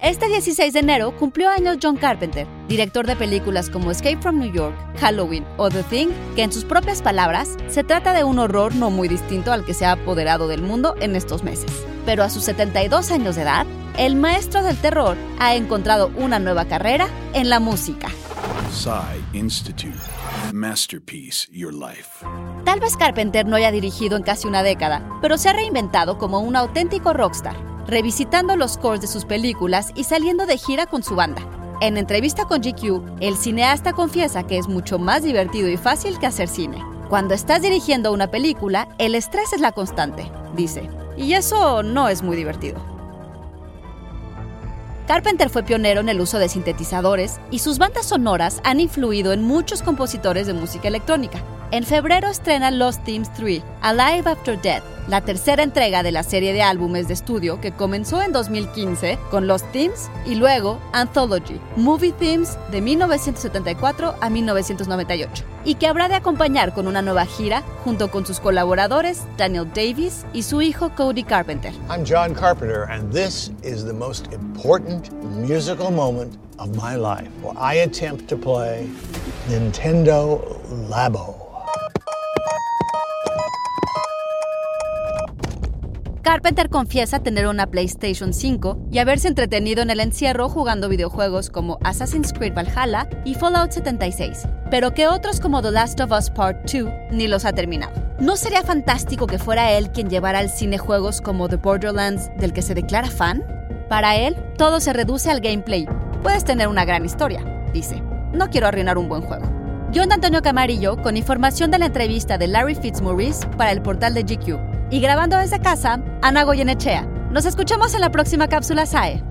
Este 16 de enero cumplió años John Carpenter, director de películas como Escape from New York, Halloween o The Thing, que en sus propias palabras se trata de un horror no muy distinto al que se ha apoderado del mundo en estos meses. Pero a sus 72 años de edad, el maestro del terror ha encontrado una nueva carrera en la música. Institute. Masterpiece Your Life. Tal vez Carpenter no haya dirigido en casi una década, pero se ha reinventado como un auténtico rockstar revisitando los scores de sus películas y saliendo de gira con su banda. En entrevista con GQ, el cineasta confiesa que es mucho más divertido y fácil que hacer cine. Cuando estás dirigiendo una película, el estrés es la constante, dice, y eso no es muy divertido. Carpenter fue pionero en el uso de sintetizadores y sus bandas sonoras han influido en muchos compositores de música electrónica. En febrero estrena Lost Themes 3, Alive After Death, la tercera entrega de la serie de álbumes de estudio que comenzó en 2015 con Lost Themes y luego Anthology, Movie Themes de 1974 a 1998, y que habrá de acompañar con una nueva gira junto con sus colaboradores Daniel Davis y su hijo Cody Carpenter. I'm John Carpenter and this is the most important musical moment of my life where I attempt to play Nintendo Labo. Carpenter confiesa tener una PlayStation 5 y haberse entretenido en el encierro jugando videojuegos como Assassin's Creed Valhalla y Fallout 76, pero que otros como The Last of Us Part 2 ni los ha terminado. ¿No sería fantástico que fuera él quien llevara al cine juegos como The Borderlands del que se declara fan? Para él, todo se reduce al gameplay. Puedes tener una gran historia, dice. No quiero arruinar un buen juego. John Antonio Camarillo con información de la entrevista de Larry Fitzmaurice para el portal de GQ. Y grabando desde casa, Ana Goyenechea. Nos escuchamos en la próxima cápsula SAE.